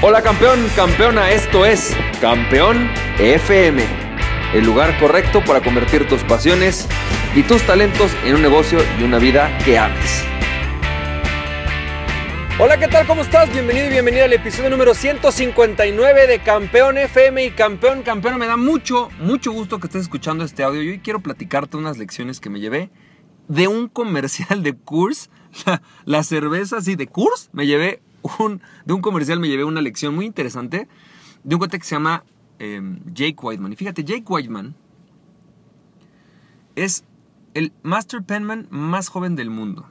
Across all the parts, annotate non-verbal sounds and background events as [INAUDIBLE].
Hola campeón, campeona, esto es Campeón FM, el lugar correcto para convertir tus pasiones y tus talentos en un negocio y una vida que ames. Hola, ¿qué tal? ¿Cómo estás? Bienvenido y bienvenida al episodio número 159 de Campeón FM y Campeón, campeona. Me da mucho, mucho gusto que estés escuchando este audio y hoy quiero platicarte unas lecciones que me llevé de un comercial de Kurs, [LAUGHS] la, la cerveza, sí, de Kurs, me llevé de un comercial me llevé una lección muy interesante de un cuate que se llama em, Jake Whiteman. Y fíjate, Jake Whiteman es el Master Penman más joven del mundo.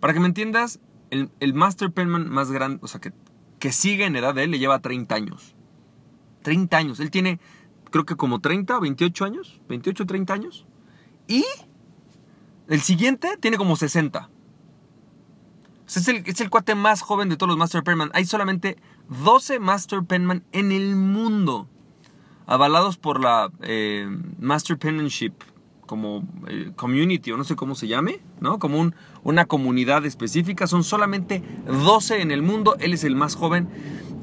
Para que me entiendas, el, Master Penman más grande, o sea, que, que sigue en edad de él, le lleva 30 años. 30 años. Él tiene, creo que como 30, 28 años. 28, 30 años. Y el siguiente tiene como 60 es, el, es el cuate más joven de todos los Master Penman. Hay solamente 12 Master Penman en el mundo. Avalados por la eh, Master Penmanship como eh, community o no sé cómo se llame, ¿no? Como una comunidad específica. Son solamente 12 en el mundo. Él es el más joven.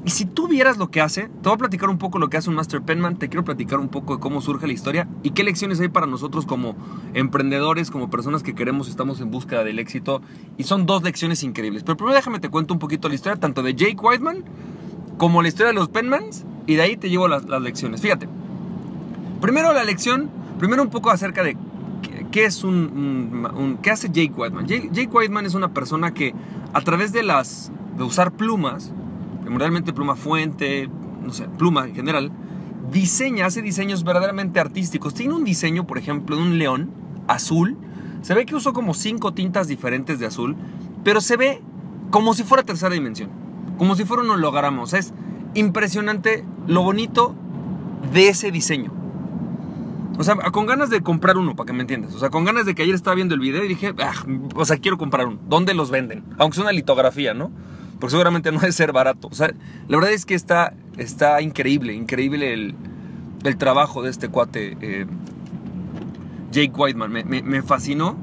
Y si tú vieras lo que hace, te voy a platicar un poco lo que hace un Master Penman, te quiero platicar un poco de cómo surge la historia y qué lecciones hay para nosotros como emprendedores, como personas que queremos, estamos en búsqueda del éxito. Y son dos lecciones increíbles. Pero primero déjame te cuento un poquito la historia, tanto de Jake Whiteman como la historia de los Penmans, y de ahí te llevo las, lecciones. Fíjate, primero la lección, primero un poco acerca de qué, es un, qué hace Jake Whiteman. Jake, Jake Whiteman es una persona que a través de las de usar plumas, realmente pluma fuente, no sé, pluma en general, diseña, hace diseños verdaderamente artísticos. Tiene un diseño, por ejemplo, de un león azul. Se ve que usó como cinco tintas diferentes de azul, pero se ve como si fuera tercera dimensión, como si fuera un holograma. O sea, es impresionante lo bonito de ese diseño. O sea, con ganas de comprar uno, para que me entiendas. O sea, con ganas de que ayer estaba viendo el video y dije, ah, o sea, quiero comprar uno. ¿Dónde los venden? Aunque sea una litografía, ¿no? Porque seguramente no debe ser barato. O sea, la verdad es que está, está increíble, increíble el, trabajo de este cuate, eh, Jake Whiteman. Me, fascinó.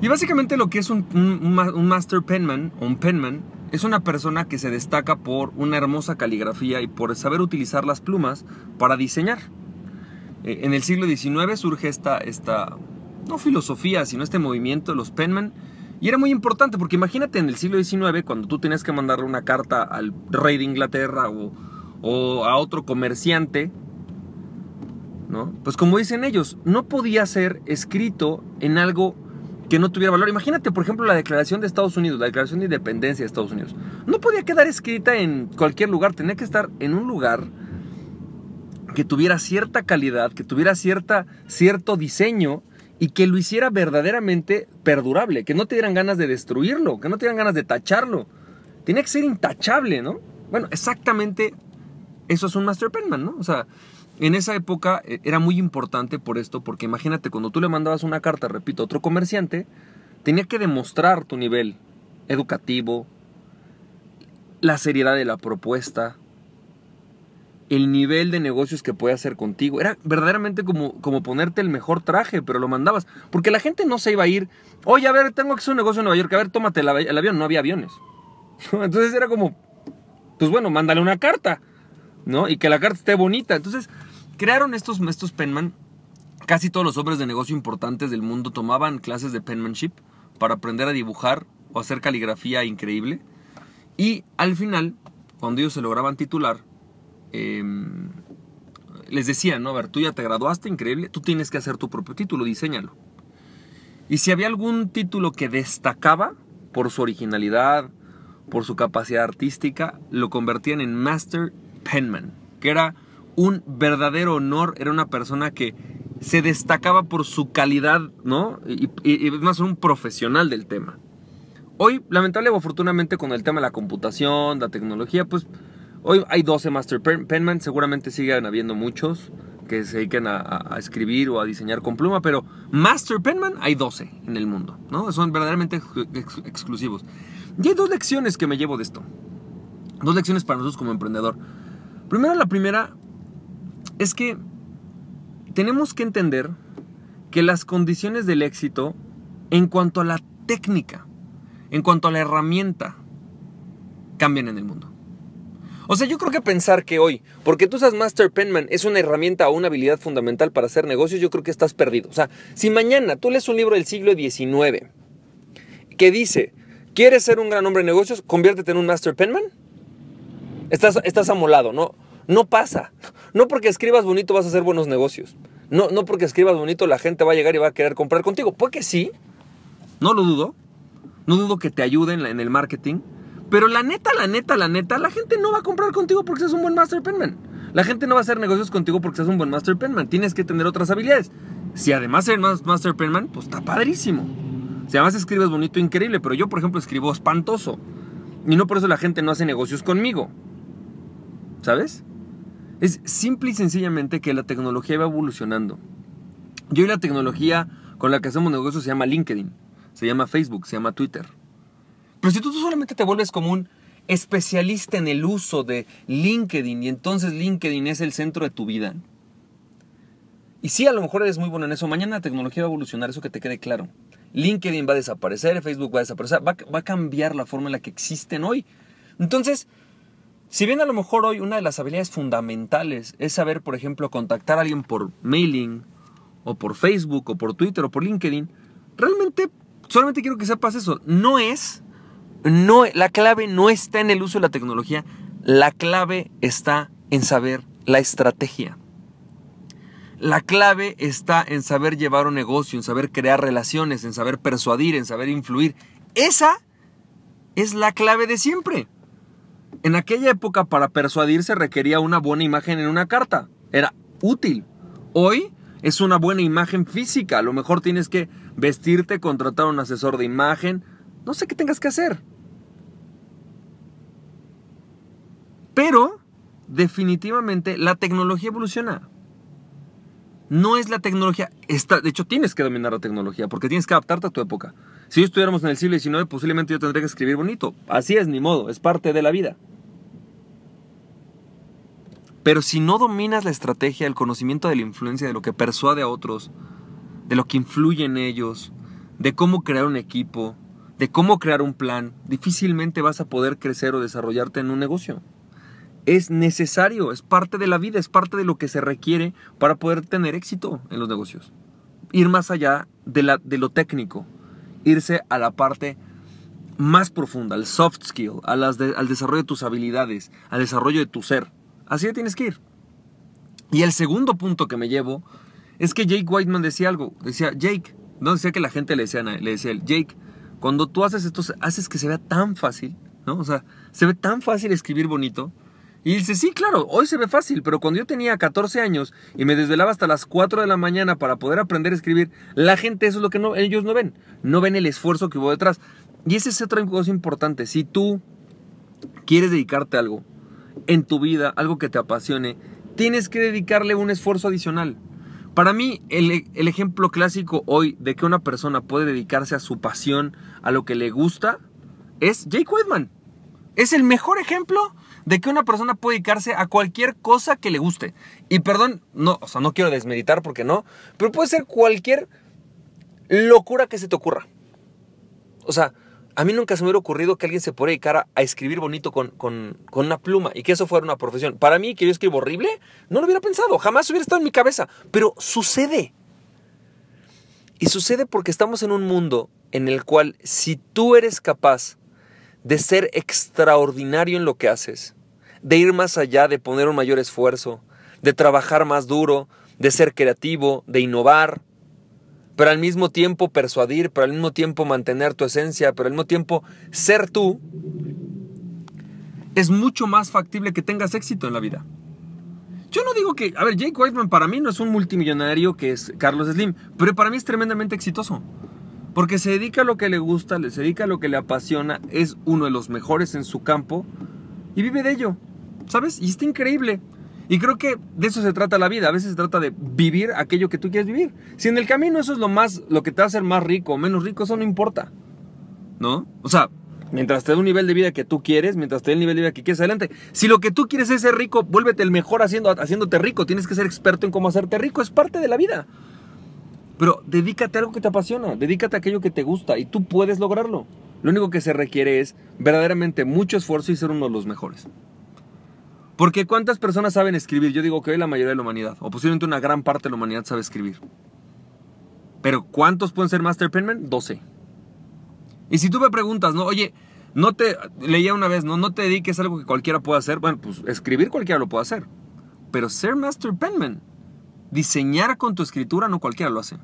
Y básicamente lo que es un, Master Penman o un Penman es una persona que se destaca por una hermosa caligrafía y por saber utilizar las plumas para diseñar. Eh, en el siglo XIX surge esta, esta, no filosofía, sino este movimiento, los Penman, y era muy importante porque imagínate en el siglo XIX cuando tú tenías que mandarle una carta al rey de Inglaterra o, a otro comerciante, ¿no? Pues como dicen ellos, no podía ser escrito en algo que no tuviera valor. Imagínate, por ejemplo, la declaración de Estados Unidos, la declaración de independencia de Estados Unidos. No podía quedar escrita en cualquier lugar, tenía que estar en un lugar que tuviera cierta calidad, que tuviera cierta, cierto diseño y que lo hiciera verdaderamente perdurable, que no te dieran ganas de destruirlo, que no te ganas de tacharlo. Tenía que ser intachable, ¿no? Bueno, exactamente eso es un Master Penman, ¿no? O sea, en esa época eh, era muy importante por esto, porque imagínate, cuando tú le mandabas una carta, repito, a otro comerciante, tenía que demostrar tu nivel educativo, la seriedad de la propuesta, el nivel de negocios que puede hacer contigo. Era verdaderamente como, como ponerte el mejor traje, pero lo mandabas. Porque la gente no se iba a ir, oye, a ver, tengo que hacer un negocio en Nueva York, a ver, tómate el, avión. No había aviones. [LAUGHS] Entonces era como, pues bueno, mándale una carta, ¿no? Y que la carta esté bonita. Entonces crearon estos, estos penman. Casi todos los hombres de negocio importantes del mundo tomaban clases de penmanship para aprender a dibujar o hacer caligrafía increíble. Y al final, cuando ellos se lograban titular, Em, les decía, ¿no? A ver, tú ya te graduaste, increíble, tú tienes que hacer tu propio título, diseñalo. Y si había algún título que destacaba por su originalidad, por su capacidad artística, lo convertían en Master Penman, que era un verdadero honor, era una persona que se destacaba por su calidad, ¿no? Y, y, más un profesional del tema. Hoy, lamentablemente o afortunadamente, con el tema de la computación, la tecnología, pues Hoy hay 12 Master Penman, seguramente sigan habiendo muchos que se dediquen a, escribir o a diseñar con pluma, pero Master Penman hay 12 en el mundo, ¿no? Son verdaderamente exclusivos. Y hay dos lecciones que me llevo de esto. Dos lecciones para nosotros como emprendedor. Primero, la primera es que tenemos que entender que las condiciones del éxito en cuanto a la técnica, en cuanto a la herramienta, cambian en el mundo. O sea, yo creo que pensar que hoy, porque tú usas Master Penman, es una herramienta o una habilidad fundamental para hacer negocios, yo creo que estás perdido. O sea, si mañana tú lees un libro del siglo XIX que dice, ¿quieres ser un gran hombre de negocios? Conviértete en un Master Penman. Estás, estás amolado, ¿no? No pasa. No porque escribas bonito vas a hacer buenos negocios. No, no porque escribas bonito la gente va a llegar y va a querer comprar contigo. Puede que sí. No lo dudo. No dudo que te ayuden en el marketing. Pero la neta, la neta, la neta, la gente no va a comprar contigo porque seas un buen Master Penman. La gente no va a hacer negocios contigo porque seas un buen Master Penman. Tienes que tener otras habilidades. Si además eres Master Penman, pues está padrísimo. Si además escribes bonito, increíble. Pero yo, por ejemplo, escribo espantoso. Y no por eso la gente no hace negocios conmigo. ¿Sabes? Es simple y sencillamente que la tecnología va evolucionando. Y hoy la tecnología con la que hacemos negocios se llama LinkedIn, se llama Facebook, se llama Twitter. Pero si tú solamente te vuelves como un especialista en el uso de LinkedIn y entonces LinkedIn es el centro de tu vida. Y sí, a lo mejor eres muy bueno en eso. Mañana la tecnología va a evolucionar, eso que te quede claro. LinkedIn va a desaparecer, Facebook va a desaparecer, va, va a cambiar la forma en la que existen hoy. Entonces, si bien a lo mejor hoy una de las habilidades fundamentales es saber, por ejemplo, contactar a alguien por mailing, o por Facebook, o por Twitter, o por LinkedIn, realmente solamente quiero que sepas eso. No es no, la clave no está en el uso de la tecnología, la clave está en saber la estrategia. La clave está en saber llevar un negocio, en saber crear relaciones, en saber persuadir, en saber influir. Esa es la clave de siempre. En aquella época para persuadir se requería una buena imagen en una carta. Era útil. Hoy es una buena imagen física. A lo mejor tienes que vestirte, contratar a un asesor de imagen. No sé qué tengas que hacer. Pero, definitivamente, la tecnología evoluciona. No es la tecnología, está, de hecho tienes que dominar la tecnología porque tienes que adaptarte a tu época. Si estuviéramos en el siglo XIX, posiblemente yo tendría que escribir bonito. Así es, ni modo, es parte de la vida. Pero si no dominas la estrategia, el conocimiento de la influencia, de lo que persuade a otros, de lo que influye en ellos, de cómo crear un equipo, de cómo crear un plan, difícilmente vas a poder crecer o desarrollarte en un negocio es necesario, es parte de la vida, es parte de lo que se requiere para poder tener éxito en los negocios. Ir más allá de, la, de lo técnico, irse a la parte más profunda, al soft skill, a las al desarrollo de tus habilidades, al desarrollo de tu ser. Así tienes que ir. Y el segundo punto que me llevo es que Jake Whiteman decía algo. Decía, Jake, no decía que la gente le decía, le decía él, Jake, cuando tú haces esto, haces que se vea tan fácil, ¿no? O sea, se ve tan fácil escribir bonito y dice, sí, claro, hoy se ve fácil, pero cuando yo tenía 14 años y me desvelaba hasta las 4 de la mañana para poder aprender a escribir, la gente eso es lo que ellos no ven. No ven el esfuerzo que hubo detrás. Y ese es otra cosa importante. Si tú quieres dedicarte a algo en tu vida, algo que te apasione, tienes que dedicarle un esfuerzo adicional. Para mí, el, el ejemplo clásico hoy de que una persona puede dedicarse a su pasión, a lo que le gusta, es Jake Whitman. Es el mejor ejemplo de que una persona puede dedicarse a cualquier cosa que le guste. Y perdón, no, o sea, no quiero desmeditar porque no, pero puede ser cualquier locura que se te ocurra. O sea, a mí nunca se me hubiera ocurrido que alguien se pudiera dedicar a, escribir bonito con, con, con, una pluma y que eso fuera una profesión. Para mí, que yo escribo horrible, no lo hubiera pensado, jamás hubiera estado en mi cabeza, pero sucede. Y sucede porque estamos en un mundo en el cual si tú eres capaz de ser extraordinario en lo que haces, de ir más allá, de poner un mayor esfuerzo, de trabajar más duro, de ser creativo, de innovar, pero al mismo tiempo persuadir, pero al mismo tiempo mantener tu esencia, pero al mismo tiempo ser tú, es mucho más factible que tengas éxito en la vida. Yo no digo que, a ver, Jake Whiteman para mí no es un multimillonario que es Carlos Slim, pero para mí es tremendamente exitoso. Porque se dedica a lo que le gusta, se dedica a lo que le apasiona, es uno de los mejores en su campo y vive de ello, ¿sabes? Y está increíble. Y creo que de eso se trata la vida. A veces se trata de vivir aquello que tú quieres vivir. Si en el camino eso es lo más, lo que te va a hacer más rico o menos rico, eso no importa. ¿No? O sea, mientras te dé un nivel de vida que tú quieres, mientras te dé el nivel de vida que quieres adelante. Si lo que tú quieres es ser rico, vuélvete el mejor haciendo, haciéndote rico. Tienes que ser experto en cómo hacerte rico. Es parte de la vida. Pero dedícate a algo que te apasiona, dedícate a aquello que te gusta y tú puedes lograrlo. Lo único que se requiere es verdaderamente mucho esfuerzo y ser uno de los mejores. Porque ¿cuántas personas saben escribir? Yo digo que hoy la mayoría de la humanidad, o posiblemente una gran parte de la humanidad sabe escribir. Pero ¿cuántos pueden ser Master Penman? 12. Y si tú me preguntas, ¿no? Oye, no te, leía una vez, ¿no? No te dediques a algo que cualquiera pueda hacer. Bueno, pues escribir cualquiera lo puede hacer. Pero ser Master Penman, diseñar con tu escritura, no cualquiera lo hace.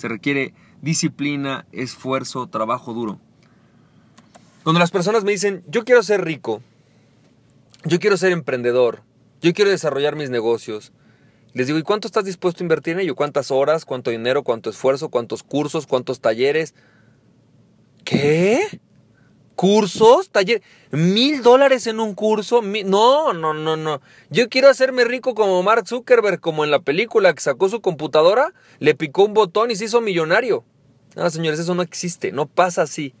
Se requiere disciplina, esfuerzo, trabajo duro. Cuando las personas me dicen, yo quiero ser rico, yo quiero ser emprendedor, yo quiero desarrollar mis negocios, les digo, ¿y cuánto estás dispuesto a invertir en ello? ¿Cuántas horas? ¿Cuánto dinero? ¿Cuánto esfuerzo? ¿Cuántos cursos? ¿Cuántos talleres? ¿Qué? ¿Cursos? ¿Talleres? ¿Mil dólares en un curso? No, no, no, no. Yo quiero hacerme rico como Mark Zuckerberg, como en la película que sacó su computadora, le picó un botón y se hizo millonario. No, señores, eso no existe, no pasa así.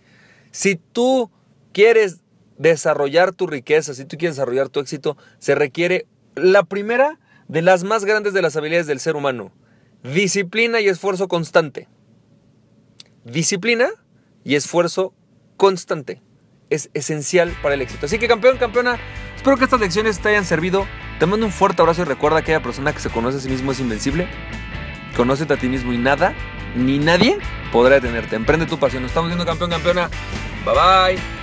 Si tú quieres desarrollar tu riqueza, si tú quieres desarrollar tu éxito, se requiere la primera de las más grandes de las habilidades del ser humano, disciplina y esfuerzo constante. Disciplina y esfuerzo constante es esencial para el éxito. Así que campeón, campeona, espero que estas lecciones te hayan servido. Te mando un fuerte abrazo y recuerda que aquella persona que se conoce a sí mismo es invencible. Conócete a ti mismo y nada, ni nadie podrá detenerte. Emprende tu pasión. Nos estamos viendo campeón, campeona. Bye bye.